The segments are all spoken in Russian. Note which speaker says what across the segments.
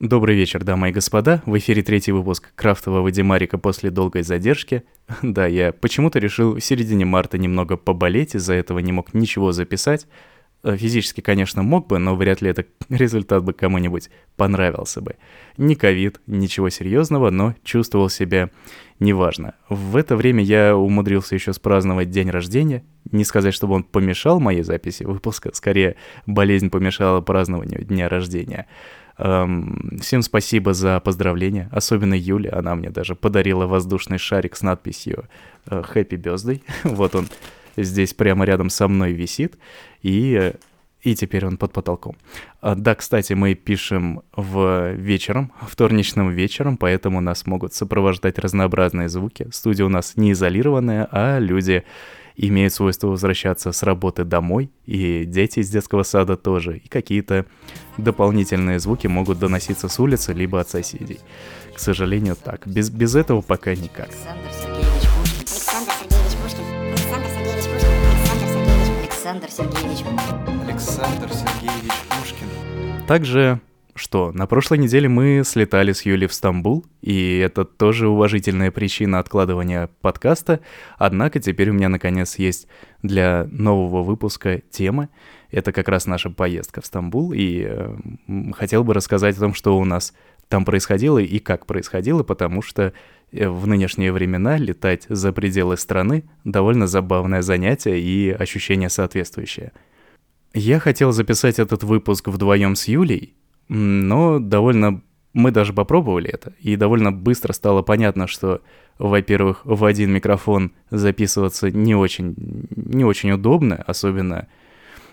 Speaker 1: Добрый вечер, дамы и господа. В эфире третий выпуск крафтового Димарика после долгой задержки. Да, я почему-то решил в середине марта немного поболеть, из-за этого не мог ничего записать. Э, физически, конечно, мог бы, но вряд ли этот результат бы кому-нибудь понравился бы. Не ковид, ничего серьезного, но чувствовал себя неважно. В это время я умудрился еще спраздновать день рождения. Не сказать, чтобы он помешал моей записи выпуска, скорее болезнь помешала празднованию дня рождения. Эм, всем спасибо за поздравления, особенно Юля, она мне даже подарила воздушный шарик с надписью э, «Happy Birthday». вот он здесь прямо рядом со мной висит, и, и теперь он под потолком. А, да, кстати, мы пишем в вечером, вторничным вечером, поэтому нас могут сопровождать разнообразные звуки. Студия у нас не изолированная, а люди имеют свойство возвращаться с работы домой, и дети из детского сада тоже, и какие-то дополнительные звуки могут доноситься с улицы, либо от соседей. К сожалению, так. Без, без этого пока никак. Александр Сергеевич Пушкин. Александр Сергеевич Пушкин. Также что, на прошлой неделе мы слетали с Юлей в Стамбул, и это тоже уважительная причина откладывания подкаста, однако теперь у меня наконец есть для нового выпуска тема. Это как раз наша поездка в Стамбул, и э, хотел бы рассказать о том, что у нас там происходило и как происходило, потому что э, в нынешние времена летать за пределы страны довольно забавное занятие и ощущение соответствующее. Я хотел записать этот выпуск вдвоем с Юлей, но довольно... Мы даже попробовали это, и довольно быстро стало понятно, что, во-первых, в один микрофон записываться не очень, не очень удобно, особенно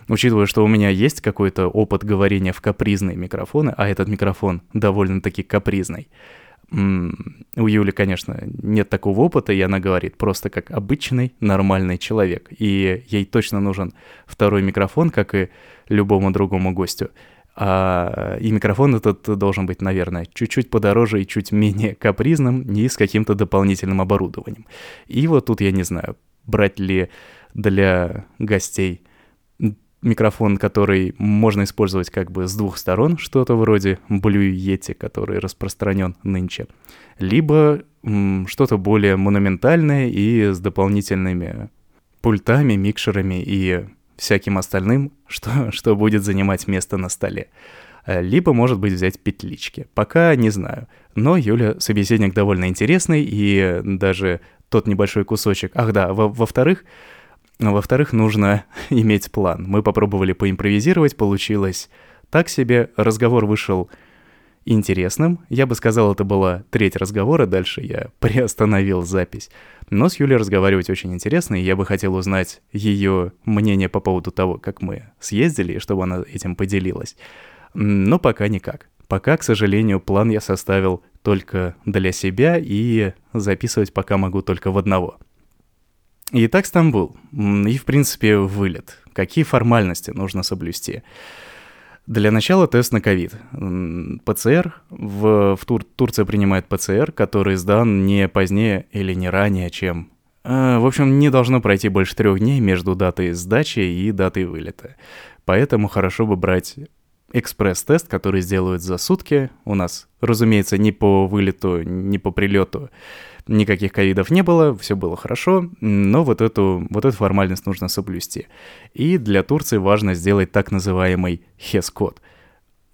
Speaker 1: учитывая, что у меня есть какой-то опыт говорения в капризные микрофоны, а этот микрофон довольно-таки капризный. У Юли, конечно, нет такого опыта, и она говорит просто как обычный нормальный человек. И ей точно нужен второй микрофон, как и любому другому гостю. А, и микрофон этот должен быть, наверное, чуть-чуть подороже и чуть менее капризным и с каким-то дополнительным оборудованием. И вот тут я не знаю, брать ли для гостей микрофон, который можно использовать как бы с двух сторон, что-то вроде Blue Yeti, который распространен нынче, либо что-то более монументальное и с дополнительными пультами, микшерами и всяким остальным, что, что будет занимать место на столе. Э, либо, может быть, взять петлички. Пока не знаю. Но Юля собеседник довольно интересный, и даже тот небольшой кусочек... Ах да, во-вторых, во во-вторых, нужно иметь план. Мы попробовали поимпровизировать, получилось так себе. Разговор вышел интересным. Я бы сказал, это была треть разговора, дальше я приостановил запись. Но с Юлей разговаривать очень интересно, и я бы хотел узнать ее мнение по поводу того, как мы съездили, чтобы она этим поделилась. Но пока никак. Пока, к сожалению, план я составил только для себя, и записывать пока могу только в одного. Итак, Стамбул. И, в принципе, вылет. Какие формальности нужно соблюсти? Для начала тест на ковид. ПЦР. В, в Тур, Турция принимает ПЦР, который сдан не позднее или не ранее, чем... Э, в общем, не должно пройти больше трех дней между датой сдачи и датой вылета. Поэтому хорошо бы брать экспресс-тест, который сделают за сутки. У нас, разумеется, ни по вылету, ни по прилету никаких ковидов не было, все было хорошо, но вот эту, вот эту формальность нужно соблюсти. И для Турции важно сделать так называемый HES-код.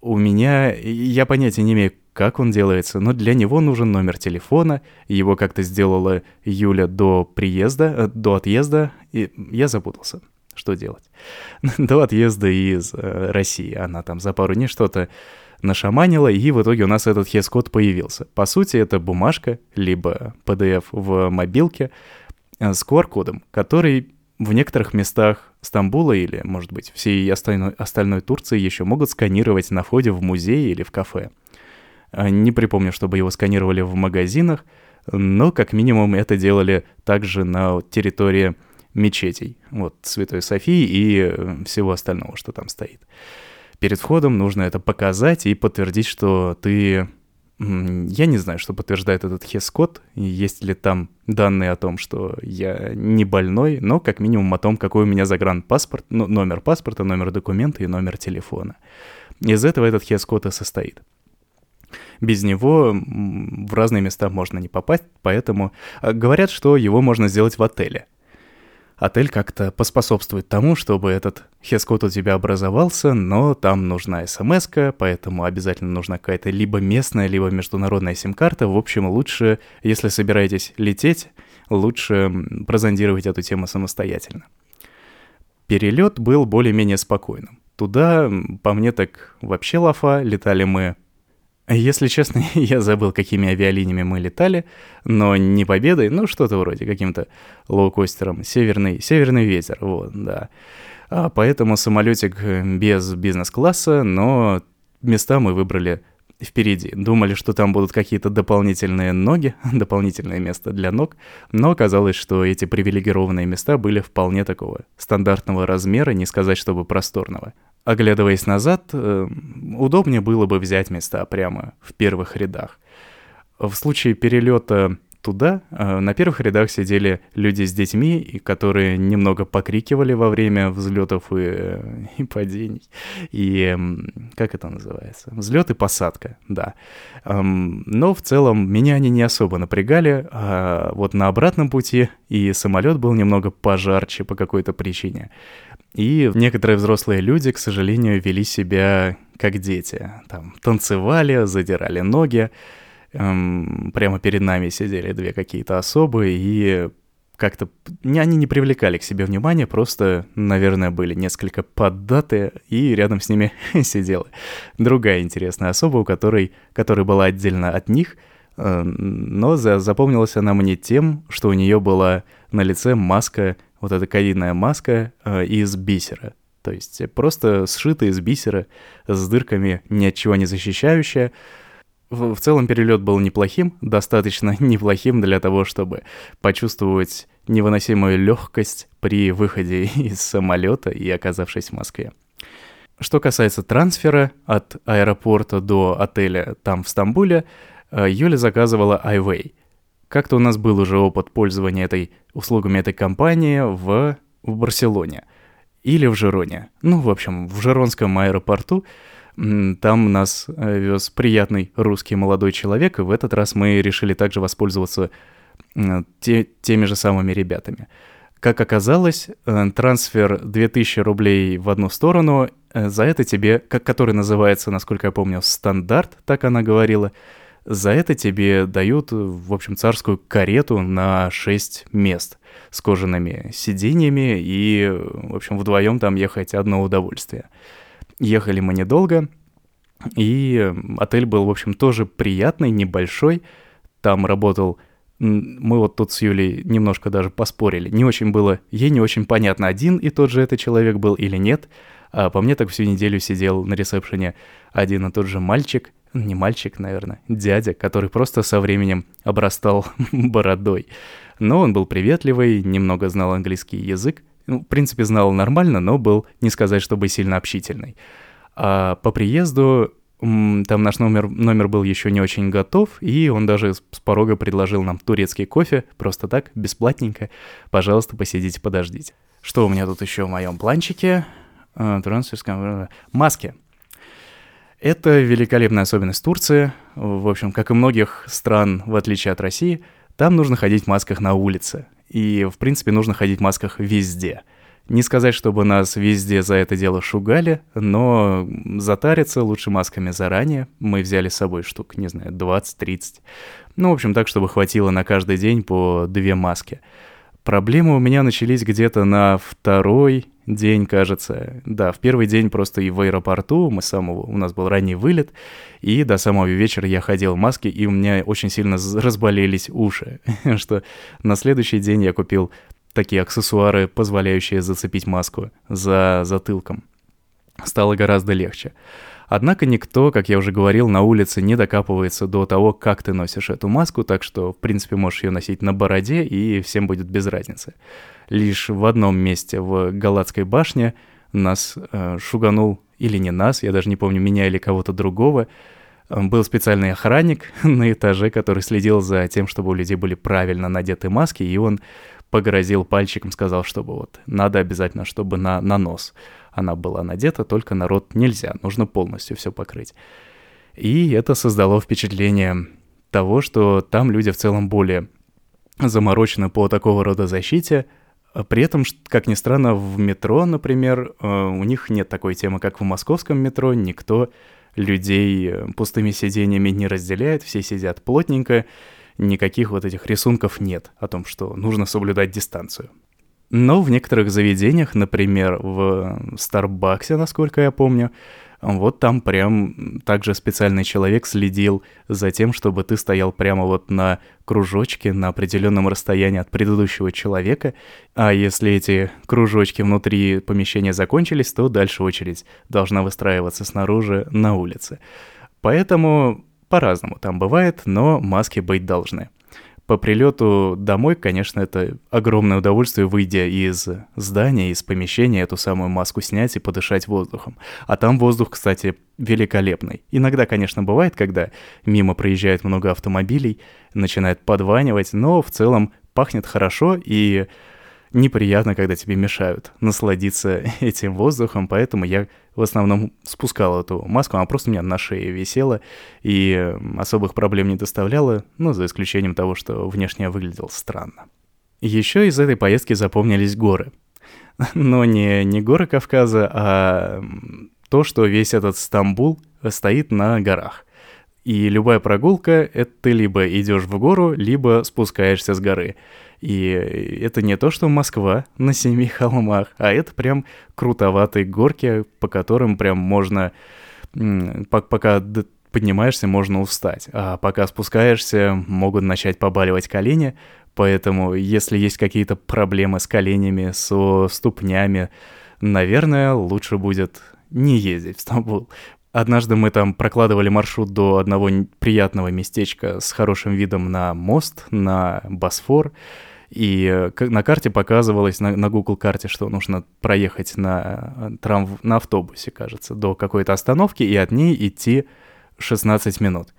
Speaker 1: У меня, я понятия не имею, как он делается, но для него нужен номер телефона, его как-то сделала Юля до приезда, э, до отъезда, и я запутался. Что делать? до отъезда из э, России. Она там за пару дней что-то нашаманила, и в итоге у нас этот хес-код появился. По сути, это бумажка, либо PDF в мобилке э, с QR-кодом, который в некоторых местах Стамбула или, может быть, всей остальной, остальной Турции еще могут сканировать на входе в музей или в кафе. Э, не припомню, чтобы его сканировали в магазинах, но как минимум это делали также на территории мечетей, вот Святой Софии и э, всего остального, что там стоит перед входом нужно это показать и подтвердить, что ты... Я не знаю, что подтверждает этот хес-код, есть ли там данные о том, что я не больной, но как минимум о том, какой у меня загранпаспорт, ну, номер паспорта, номер документа и номер телефона. Из этого этот хес-код и состоит. без него в разные места можно не попасть, поэтому э, говорят, что его можно сделать в отеле. Отель как-то поспособствует тому, чтобы этот хескот у тебя образовался, но там нужна смс поэтому обязательно нужна какая-то либо местная, либо международная сим-карта. В общем, лучше, если собираетесь лететь, лучше прозондировать эту тему самостоятельно. Перелет был более-менее спокойным. Туда, по мне так вообще лафа, летали мы если честно, я забыл, какими авиалиниями мы летали, но не Победой, ну что-то вроде каким-то лоукостером. Северный, северный ветер, вот, да. А поэтому самолетик без бизнес-класса, но места мы выбрали впереди. Думали, что там будут какие-то дополнительные ноги, дополнительное место для ног, но оказалось, что эти привилегированные места были вполне такого стандартного размера, не сказать, чтобы просторного. Оглядываясь назад, э, удобнее было бы взять места прямо в первых рядах. В случае перелета туда э, на первых рядах сидели люди с детьми, которые немного покрикивали во время взлетов и, э, и падений. И как это называется? Взлет и посадка, да. Но в целом меня они не особо напрягали. А вот на обратном пути и самолет был немного пожарче по какой-то причине. И некоторые взрослые люди, к сожалению, вели себя как дети. Там танцевали, задирали ноги. Эм, прямо перед нами сидели две какие-то особы, и как-то они не привлекали к себе внимания, просто, наверное, были несколько поддаты, и рядом с ними сидела другая интересная особа, у которой, которая была отдельно от них, э, но запомнилась она мне тем, что у нее была на лице маска вот эта ковидная маска э, из бисера. То есть просто сшитая из бисера, с дырками, ни от чего не защищающая. В, в целом перелет был неплохим, достаточно неплохим для того, чтобы почувствовать невыносимую легкость при выходе из самолета и оказавшись в Москве. Что касается трансфера от аэропорта до отеля там в Стамбуле, э, Юля заказывала iWay — как-то у нас был уже опыт пользования этой услугами этой компании в, в Барселоне или в Жироне. Ну, в общем, в Жиронском аэропорту там нас э, вез приятный русский молодой человек, и в этот раз мы решили также воспользоваться те, теми же самыми ребятами. Как оказалось, э, трансфер 2000 рублей в одну сторону, э, за это тебе, как который называется, насколько я помню, стандарт, так она говорила, за это тебе дают, в общем, царскую карету на 6 мест с кожаными сиденьями, и, в общем, вдвоем там ехать одно удовольствие. Ехали мы недолго, и отель был, в общем, тоже приятный, небольшой. Там работал мы вот тут с Юлей немножко даже поспорили. Не очень было, ей не очень понятно, один и тот же этот человек был или нет. А по мне так всю неделю сидел на ресепшене один и тот же мальчик, не мальчик, наверное, дядя, который просто со временем обрастал бородой. Но он был приветливый, немного знал английский язык, ну, в принципе, знал нормально, но был, не сказать, чтобы сильно общительный. А по приезду там наш номер, номер был еще не очень готов, и он даже с порога предложил нам турецкий кофе, просто так, бесплатненько. Пожалуйста, посидите, подождите. Что у меня тут еще в моем планчике? А, трансферская... Маски. Это великолепная особенность Турции. В общем, как и многих стран, в отличие от России, там нужно ходить в масках на улице. И, в принципе, нужно ходить в масках везде. Не сказать, чтобы нас везде за это дело шугали, но затариться лучше масками заранее. Мы взяли с собой штук, не знаю, 20-30. Ну, в общем, так, чтобы хватило на каждый день по две маски. Проблемы у меня начались где-то на второй день, кажется. Да, в первый день просто и в аэропорту, мы самого, у нас был ранний вылет, и до самого вечера я ходил в маске, и у меня очень сильно разболелись уши, что на следующий день я купил такие аксессуары, позволяющие зацепить маску за затылком. Стало гораздо легче. Однако никто, как я уже говорил, на улице не докапывается до того, как ты носишь эту маску, так что, в принципе, можешь ее носить на бороде, и всем будет без разницы. Лишь в одном месте, в Галатской башне, нас э, шуганул, или не нас, я даже не помню, меня или кого-то другого, э, был специальный охранник на этаже, который следил за тем, чтобы у людей были правильно надеты маски, и он погрозил пальчиком, сказал, чтобы вот надо обязательно, чтобы на, на нос она была надета, только на рот нельзя, нужно полностью все покрыть. И это создало впечатление того, что там люди в целом более заморочены по такого рода защите, а при этом, как ни странно, в метро, например, э, у них нет такой темы, как в московском метро. Никто людей э, пустыми сиденьями не разделяет, все сидят плотненько, никаких вот этих рисунков нет о том, что нужно соблюдать дистанцию. Но в некоторых заведениях, например, в Старбаксе, насколько я помню, вот там прям также специальный человек следил за тем, чтобы ты стоял прямо вот на кружочке на определенном расстоянии от предыдущего человека, а если эти кружочки внутри помещения закончились, то дальше очередь должна выстраиваться снаружи на улице. Поэтому по-разному там бывает, но маски быть должны по прилету домой, конечно, это огромное удовольствие, выйдя из здания, из помещения, эту самую маску снять и подышать воздухом. А там воздух, кстати, великолепный. Иногда, конечно, бывает, когда мимо проезжает много автомобилей, начинает подванивать, но в целом пахнет хорошо и неприятно, когда тебе мешают насладиться этим воздухом, поэтому я в основном спускал эту маску, она просто у меня на шее висела и особых проблем не доставляла, ну, за исключением того, что внешне я выглядел странно. Еще из этой поездки запомнились горы. Но не, не горы Кавказа, а то, что весь этот Стамбул стоит на горах. И любая прогулка — это ты либо идешь в гору, либо спускаешься с горы. И это не то, что Москва на семи холмах, а это прям крутоватые горки, по которым прям можно, пока поднимаешься, можно устать. А пока спускаешься, могут начать побаливать колени. Поэтому, если есть какие-то проблемы с коленями, со ступнями, наверное, лучше будет не ездить в Стамбул. Однажды мы там прокладывали маршрут до одного приятного местечка с хорошим видом на мост, на Босфор. И э, на карте показывалось, на, на Google карте, что нужно проехать на, э, трам, на автобусе, кажется, до какой-то остановки и от ней идти 16 минут.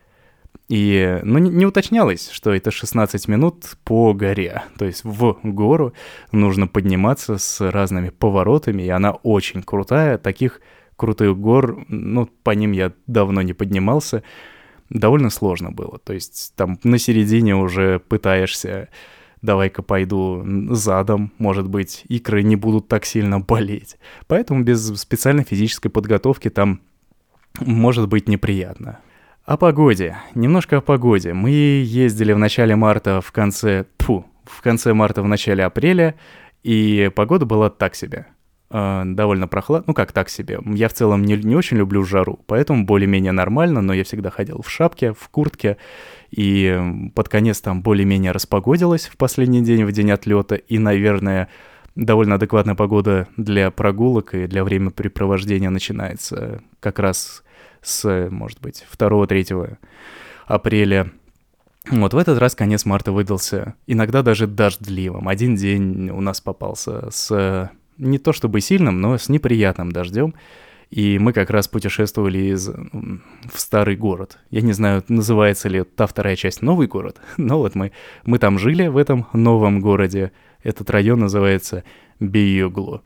Speaker 1: И, ну, не уточнялось, что это 16 минут по горе. То есть в гору нужно подниматься с разными поворотами, и она очень крутая. Таких крутых гор, ну, по ним я давно не поднимался. Довольно сложно было. То есть там на середине уже пытаешься давай-ка пойду задом, может быть, икры не будут так сильно болеть. Поэтому без специальной физической подготовки там может быть неприятно. О погоде. Немножко о погоде. Мы ездили в начале марта, в конце... Фу, в конце марта, в начале апреля, и погода была так себе. Э, довольно прохладно. Ну, как так себе. Я в целом не, не очень люблю жару, поэтому более-менее нормально, но я всегда ходил в шапке, в куртке, и под конец там более-менее распогодилось в последний день, в день отлета, и, наверное, довольно адекватная погода для прогулок и для времяпрепровождения начинается как раз с, может быть, 2-3 апреля. Вот в этот раз конец марта выдался иногда даже дождливым. Один день у нас попался с не то чтобы сильным, но с неприятным дождем. И мы как раз путешествовали из, в старый город. Я не знаю, называется ли та вторая часть новый город, но вот мы, мы там жили, в этом новом городе. Этот район называется Биюглу.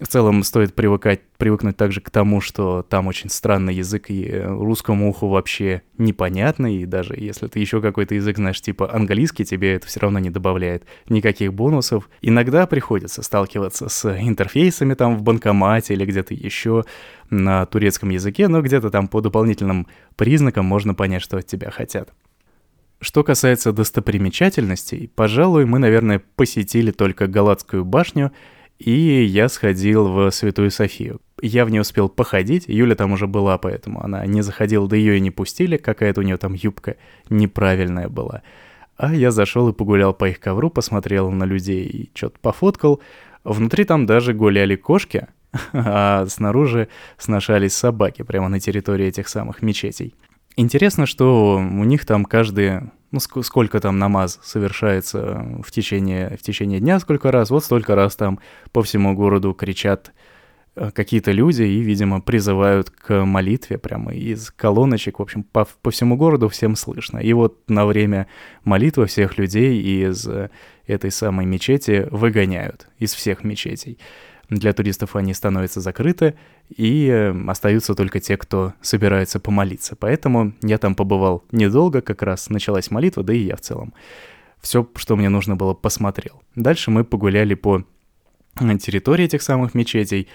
Speaker 1: В целом стоит привыкать, привыкнуть также к тому, что там очень странный язык, и русскому уху вообще непонятно, и даже если ты еще какой-то язык знаешь, типа английский, тебе это все равно не добавляет никаких бонусов. Иногда приходится сталкиваться с интерфейсами там в банкомате или где-то еще на турецком языке, но где-то там по дополнительным признакам можно понять, что от тебя хотят. Что касается достопримечательностей, пожалуй, мы, наверное, посетили только Галатскую башню — и я сходил в Святую Софию. Я в ней успел походить, Юля там уже была, поэтому она не заходила, да ее и не пустили, какая-то у нее там юбка неправильная была. А я зашел и погулял по их ковру, посмотрел на людей и что-то пофоткал. Внутри там даже гуляли кошки, а снаружи сношались собаки прямо на территории этих самых мечетей. Интересно, что у них там каждые ну, ск- сколько там намаз совершается в течение, в течение дня, сколько раз, вот столько раз там по всему городу кричат э, какие-то люди и, видимо, призывают к молитве прямо из колоночек, в общем, по, по всему городу всем слышно. И вот на время молитвы всех людей из э, этой самой мечети выгоняют, из всех мечетей. Для туристов они становятся закрыты, и э, остаются только те, кто собирается помолиться. Поэтому я там побывал недолго, как раз началась молитва, да и я в целом. Все, что мне нужно было, посмотрел. Дальше мы погуляли по территории этих самых мечетей,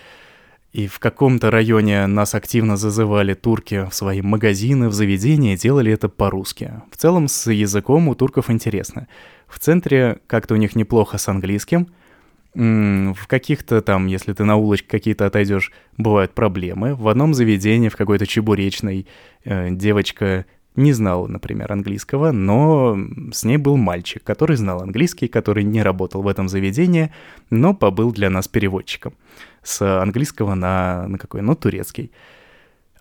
Speaker 1: и в каком-то районе нас активно зазывали турки в свои магазины, в заведения, делали это по-русски. В целом с языком у турков интересно. В центре как-то у них неплохо с английским. В каких-то там, если ты на улочке какие-то отойдешь, бывают проблемы. В одном заведении, в какой-то чебуречной, э, девочка не знала, например, английского, но с ней был мальчик, который знал английский, который не работал в этом заведении, но побыл для нас переводчиком с английского на, на какой? Ну, турецкий.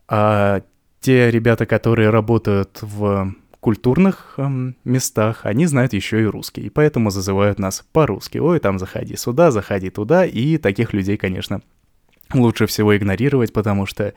Speaker 1: А те ребята, которые работают в культурных эм, местах, они знают еще и русский, и поэтому зазывают нас по-русски. Ой, там заходи сюда, заходи туда, и таких людей, конечно, лучше всего игнорировать, потому что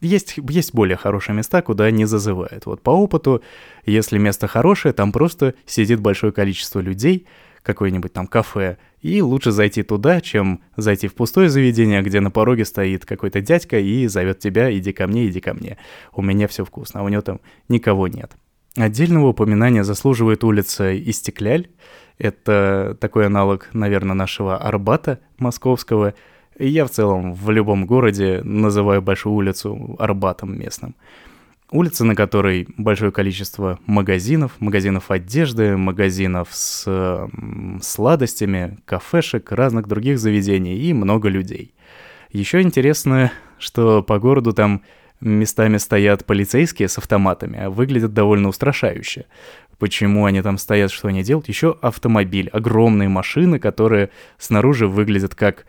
Speaker 1: есть, есть более хорошие места, куда не зазывают. Вот по опыту, если место хорошее, там просто сидит большое количество людей, какое-нибудь там кафе, и лучше зайти туда, чем зайти в пустое заведение, где на пороге стоит какой-то дядька и зовет тебя «иди ко мне, иди ко мне, у меня все вкусно», а у него там никого нет. Отдельного упоминания заслуживает улица Истекляль. Это такой аналог, наверное, нашего Арбата московского. Я в целом в любом городе называю большую улицу Арбатом местным. Улица, на которой большое количество магазинов, магазинов одежды, магазинов с сладостями, кафешек, разных других заведений и много людей. Еще интересно, что по городу там местами стоят полицейские с автоматами, а выглядят довольно устрашающе. Почему они там стоят, что они делают? Еще автомобиль, огромные машины, которые снаружи выглядят как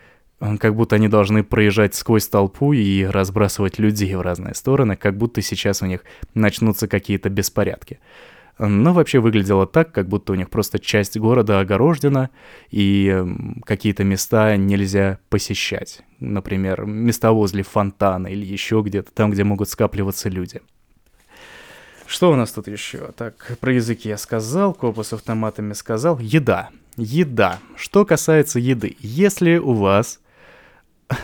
Speaker 1: как будто они должны проезжать сквозь толпу и разбрасывать людей в разные стороны, как будто сейчас у них начнутся какие-то беспорядки. Но вообще выглядело так, как будто у них просто часть города огорожена, и какие-то места нельзя посещать. Например, места возле фонтана или еще где-то, там, где могут скапливаться люди. Что у нас тут еще? Так, про языки я сказал, копы с автоматами сказал. Еда. Еда. Что касается еды. Если у вас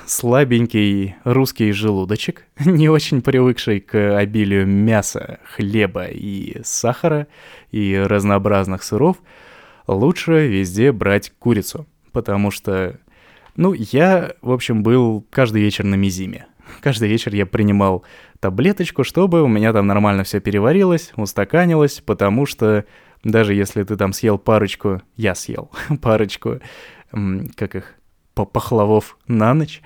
Speaker 1: слабенький русский желудочек, не очень привыкший к обилию мяса, хлеба и сахара и разнообразных сыров, лучше везде брать курицу, потому что, ну, я, в общем, был каждый вечер на мизиме. Каждый вечер я принимал таблеточку, чтобы у меня там нормально все переварилось, устаканилось, потому что даже если ты там съел парочку, я съел парочку, как их, пахлавов на ночь.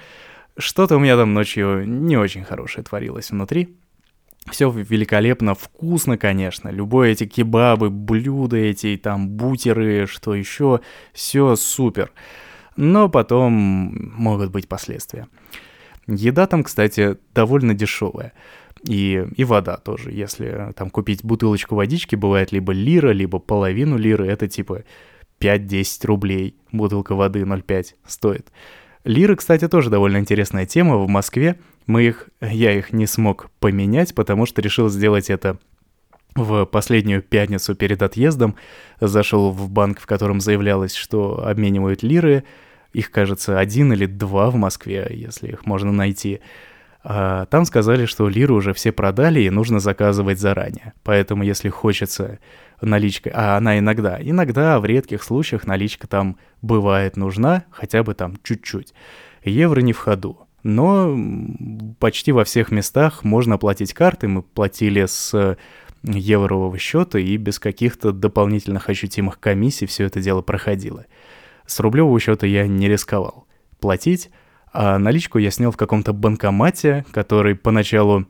Speaker 1: Что-то у меня там ночью не очень хорошее творилось внутри. Все великолепно, вкусно, конечно. Любое эти кебабы, блюда эти, там, бутеры, что еще, все супер. Но потом могут быть последствия. Еда там, кстати, довольно дешевая. И, и вода тоже. Если там купить бутылочку водички, бывает либо лира, либо половину лиры, это типа 5-10 рублей бутылка воды 0,5 стоит. Лиры, кстати, тоже довольно интересная тема. В Москве мы их, я их не смог поменять, потому что решил сделать это в последнюю пятницу перед отъездом. Зашел в банк, в котором заявлялось, что обменивают лиры. Их, кажется, один или два в Москве, если их можно найти. А там сказали, что лиры уже все продали и нужно заказывать заранее. Поэтому, если хочется наличка, а она иногда, иногда в редких случаях наличка там бывает нужна, хотя бы там чуть-чуть. Евро не в ходу. Но почти во всех местах можно платить картой. Мы платили с еврового счета и без каких-то дополнительных ощутимых комиссий все это дело проходило. С рублевого счета я не рисковал платить, а наличку я снял в каком-то банкомате, который поначалу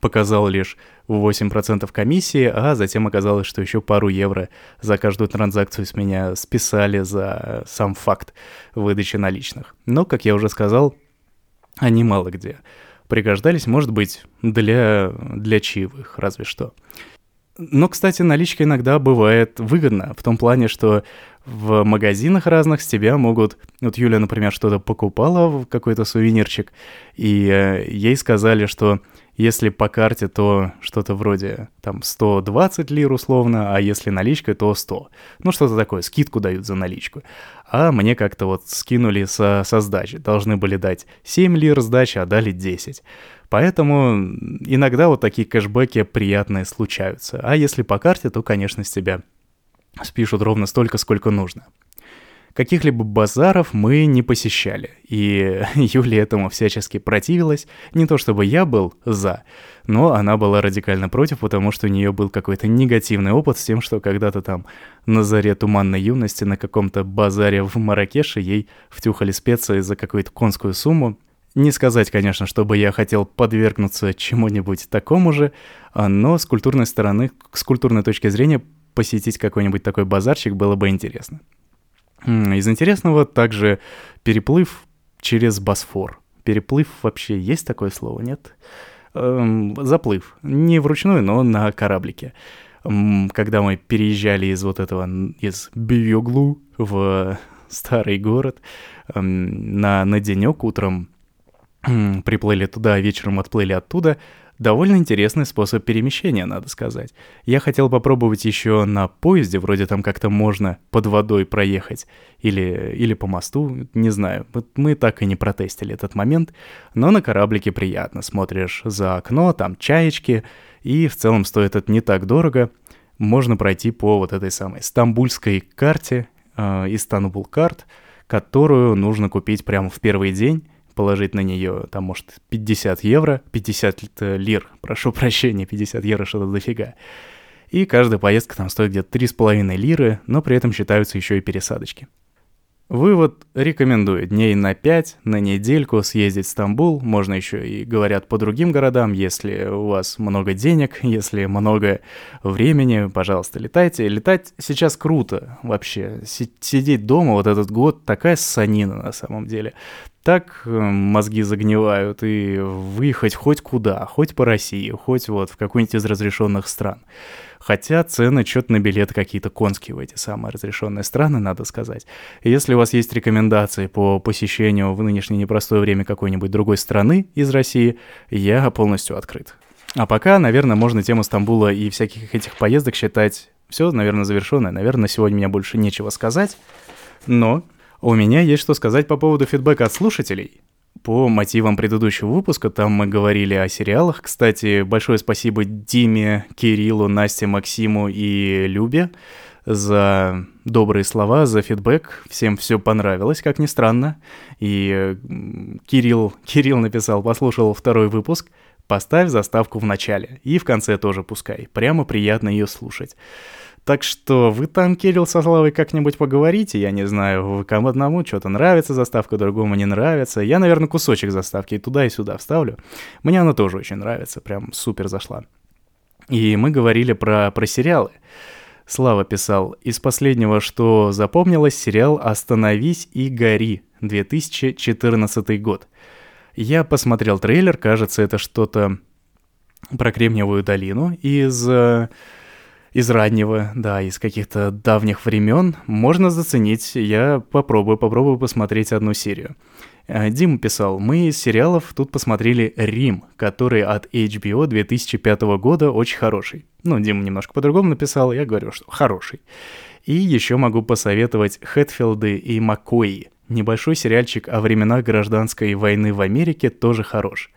Speaker 1: показал лишь 8% комиссии, а затем оказалось, что еще пару евро за каждую транзакцию с меня списали за сам факт выдачи наличных. Но, как я уже сказал, они мало где пригождались, может быть, для, для чаевых, разве что. Но, кстати, наличка иногда бывает выгодна, в том плане, что в магазинах разных с тебя могут... Вот Юля, например, что-то покупала, какой-то сувенирчик, и э, ей сказали, что Если по карте, то что-то вроде там 120 лир условно, а если наличкой, то 100. Ну что-то такое, скидку дают за наличку. А мне как-то вот скинули со, со сдачи. Должны были дать 7 лир сдачи, а дали 10. Поэтому иногда вот такие кэшбэки приятные случаются. А если по карте, то, конечно, с тебя спишут ровно столько, сколько нужно. Каких-либо базаров мы не посещали, и Юля этому всячески противилась. Не то чтобы я был за, но она была радикально против, потому что у нее был какой-то негативный опыт с тем, что когда-то там на заре туманной юности на каком-то базаре в Маракеше ей втюхали специи за какую-то конскую сумму. Не сказать, конечно, чтобы я хотел подвергнуться чему-нибудь такому же, а, но с культурной стороны, с культурной точки зрения, посетить какой-нибудь такой базарчик было бы интересно. Из интересного также переплыв через Босфор. Переплыв вообще есть такое слово, нет? Эм, заплыв. Не вручную, но на кораблике. Эм, когда мы переезжали из вот этого, из Бьюглу в старый город, эм, на, на денек утром приплыли туда, вечером отплыли оттуда, Довольно интересный способ перемещения, надо сказать. Я хотел попробовать еще на поезде, вроде там как-то можно под водой проехать, или, или по мосту, не знаю. Вот мы так и не протестили этот момент, но на кораблике приятно. Смотришь за окно, там чаечки, и в целом стоит это не так дорого. Можно пройти по вот этой самой стамбульской карте, э, Истанбул карт, которую нужно купить прямо в первый день, положить на нее, там, может, 50 евро, 50 лир, прошу прощения, 50 евро что-то дофига. И каждая поездка там стоит где-то 3,5 лиры, но при этом считаются еще и пересадочки. Вывод рекомендую дней на 5, на недельку съездить в Стамбул. Можно еще и говорят по другим городам, если у вас много денег, если много времени, пожалуйста, летайте. Летать сейчас круто вообще. Сидеть дома вот этот год такая ссанина на самом деле. Так э, мозги загнивают, и выехать хоть куда, хоть по России, хоть вот в какую-нибудь из разрешенных стран. Хотя цены что-то на билеты какие-то конские в эти самые разрешенные страны, надо сказать. если у вас есть рекомендации по посещению в нынешнее непростое время какой-нибудь другой страны из России, я полностью открыт. А пока, наверное, можно тему Стамбула и всяких этих поездок считать все, наверное, завершенное. Наверное, сегодня мне больше нечего сказать. Но у меня есть что сказать по поводу фидбэка от слушателей. По мотивам предыдущего выпуска там мы говорили о сериалах. Кстати, большое спасибо Диме, Кириллу, Насте, Максиму и Любе за добрые слова, за фидбэк. Всем все понравилось, как ни странно. И Кирилл, Кирилл написал, послушал второй выпуск, поставь заставку в начале. И в конце тоже пускай. Прямо приятно ее слушать. Так что вы там, Кирилл со Славой, как-нибудь поговорите, я не знаю, кому одному что-то нравится заставка, другому не нравится. Я, наверное, кусочек заставки и туда, и сюда вставлю. Мне она тоже очень нравится, прям супер зашла. И мы говорили про, про сериалы. Слава писал, из последнего, что запомнилось, сериал «Остановись и гори», 2014 год. Я посмотрел трейлер, кажется, это что-то про Кремниевую долину из э, из раннего, да, из каких-то давних времен, можно заценить. Я попробую, попробую посмотреть одну серию. Э, Дима писал, мы из сериалов тут посмотрели «Рим», который от HBO 2005 года очень хороший. Ну, Дима немножко по-другому написал, я говорю, что хороший. И еще могу посоветовать «Хэтфилды» и «Маккои». Небольшой сериальчик о временах гражданской войны в Америке тоже хорош.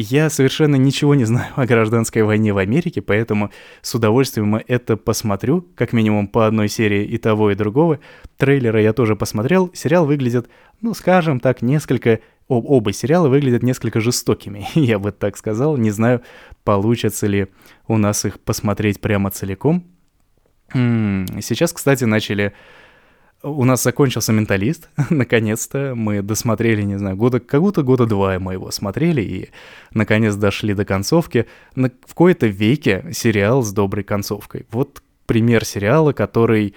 Speaker 1: Я совершенно ничего не знаю о гражданской войне в Америке, поэтому с удовольствием это посмотрю, как минимум по одной серии и того, и другого. Трейлеры я тоже посмотрел. Сериал выглядит, ну, скажем так, несколько... Об, оба сериала выглядят несколько жестокими, я бы так сказал. Не знаю, получится ли у нас их посмотреть прямо целиком. Сейчас, кстати, начали у нас закончился «Менталист», наконец-то. Мы досмотрели, не знаю, года, как будто года два мы его смотрели и, наконец, дошли до концовки. На, в кои-то веке сериал с доброй концовкой. Вот пример сериала, который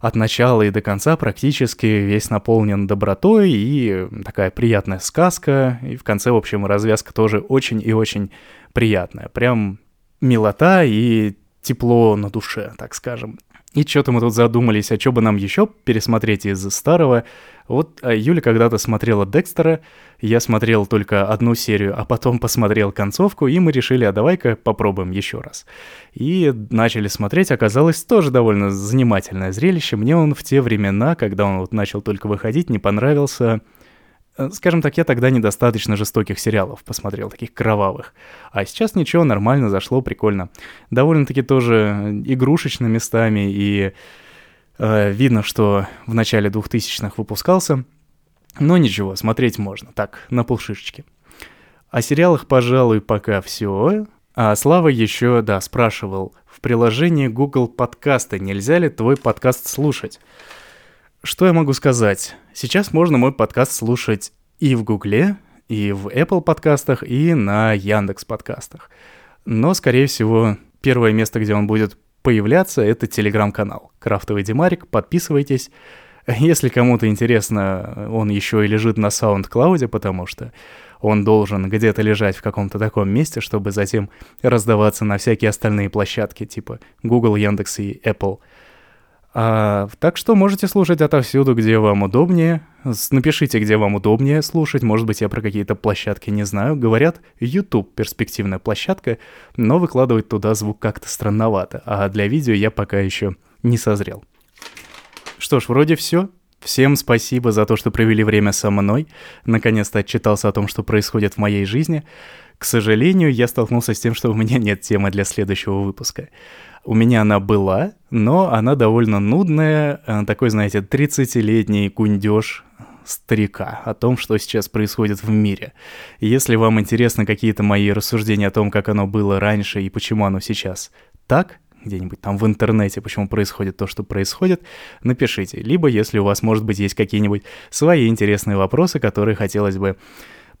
Speaker 1: от начала и до конца практически весь наполнен добротой и такая приятная сказка. И в конце, в общем, развязка тоже очень и очень приятная. Прям милота и тепло на душе, так скажем. И что-то мы тут задумались, а что бы нам еще пересмотреть из старого. Вот а, Юля когда-то смотрела Декстера, я смотрел только одну серию, а потом посмотрел концовку, и мы решили, а давай-ка попробуем еще раз. И начали смотреть, оказалось тоже довольно занимательное зрелище. Мне он в те времена, когда он вот начал только выходить, не понравился скажем так, я тогда недостаточно жестоких сериалов посмотрел, таких кровавых. А сейчас ничего, нормально зашло, прикольно. Довольно-таки тоже игрушечно местами, и э, видно, что в начале 2000-х выпускался. Но ничего, смотреть можно, так, на полшишечки. О сериалах, пожалуй, пока все. А Слава еще, да, спрашивал, в приложении Google подкасты нельзя ли твой подкаст слушать? Что я могу сказать? Сейчас можно мой подкаст слушать и в Гугле, и в Apple подкастах, и на Яндекс подкастах. Но, скорее всего, первое место, где он будет появляться, это телеграм-канал. Крафтовый Димарик, подписывайтесь. Если кому-то интересно, он еще и лежит на SoundCloud, потому что он должен где-то лежать в каком-то таком месте, чтобы затем раздаваться на всякие остальные площадки, типа Google, Яндекс и Apple – а, так что можете слушать отовсюду, где вам удобнее. Напишите, где вам удобнее слушать. Может быть, я про какие-то площадки не знаю. Говорят, YouTube перспективная площадка, но выкладывать туда звук как-то странновато. А для видео я пока еще не созрел. Что ж, вроде все. Всем спасибо за то, что провели время со мной. Наконец-то отчитался о том, что происходит в моей жизни. К сожалению, я столкнулся с тем, что у меня нет темы для следующего выпуска. У меня она была, но она довольно нудная, э, такой, знаете, 30-летний кундеж старика о том, что сейчас происходит в мире. Если вам интересны какие-то мои рассуждения о том, как оно было раньше и почему оно сейчас так, где-нибудь там в интернете, почему происходит то, что происходит, напишите. Либо, если у вас, может быть, есть какие-нибудь свои интересные вопросы, которые хотелось бы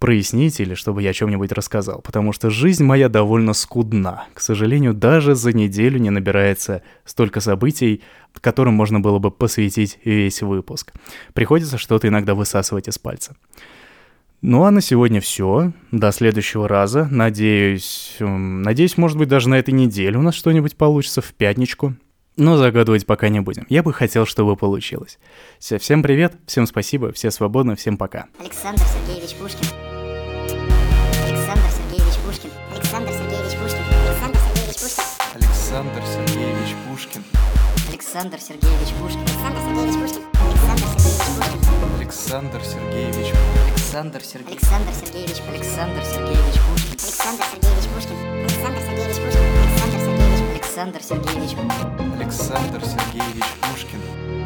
Speaker 1: прояснить или чтобы я о чем-нибудь рассказал, потому что жизнь моя довольно скудна. К сожалению, даже за неделю не набирается столько событий, которым можно было бы посвятить весь выпуск. Приходится что-то иногда высасывать из пальца. Ну а на сегодня все. До следующего раза. Надеюсь, надеюсь, может быть, даже на этой неделе у нас что-нибудь получится в пятничку. Но загадывать пока не будем. Я бы хотел, чтобы получилось. Все, всем привет, всем спасибо, все свободны, всем пока. Александр Сергеевич Пушкин. Александр Сергеевич Пушкин. Александр Сергеевич Пушкин. Александр Сергеевич Александр Сергеевич Александр Сергеевич Пушкин. Александр Сергеевич Пушкин. Александр Сергеевич Пушкин. Александр Сергеевич Пушкин. Александр Сергеевич Александр Сергеевич Пушкин.